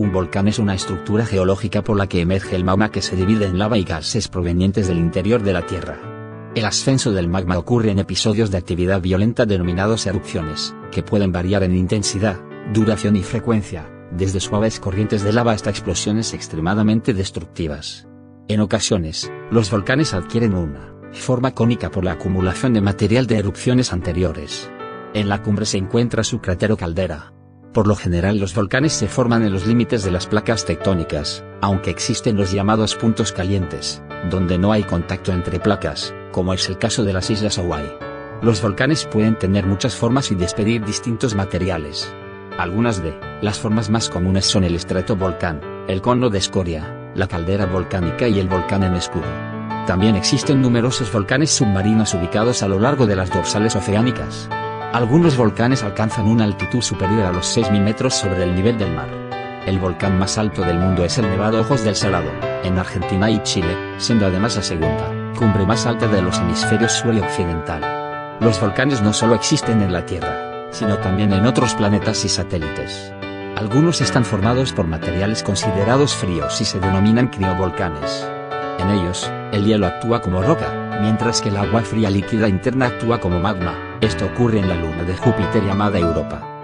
Un volcán es una estructura geológica por la que emerge el magma que se divide en lava y gases provenientes del interior de la Tierra. El ascenso del magma ocurre en episodios de actividad violenta denominados erupciones, que pueden variar en intensidad, duración y frecuencia, desde suaves corrientes de lava hasta explosiones extremadamente destructivas. En ocasiones, los volcanes adquieren una forma cónica por la acumulación de material de erupciones anteriores. En la cumbre se encuentra su cráter caldera, por lo general los volcanes se forman en los límites de las placas tectónicas, aunque existen los llamados puntos calientes, donde no hay contacto entre placas, como es el caso de las islas Hawaii. Los volcanes pueden tener muchas formas y despedir distintos materiales. Algunas de las formas más comunes son el estratovolcán, el cono de escoria, la caldera volcánica y el volcán en escudo. También existen numerosos volcanes submarinos ubicados a lo largo de las dorsales oceánicas. Algunos volcanes alcanzan una altitud superior a los 6.000 metros sobre el nivel del mar. El volcán más alto del mundo es el Nevado Ojos del Salado, en Argentina y Chile, siendo además la segunda cumbre más alta de los hemisferios sur y occidental. Los volcanes no solo existen en la Tierra, sino también en otros planetas y satélites. Algunos están formados por materiales considerados fríos y se denominan criovolcanes. En ellos, el hielo actúa como roca, mientras que el agua fría líquida interna actúa como magma. Esto ocurre en la luna de Júpiter llamada Europa.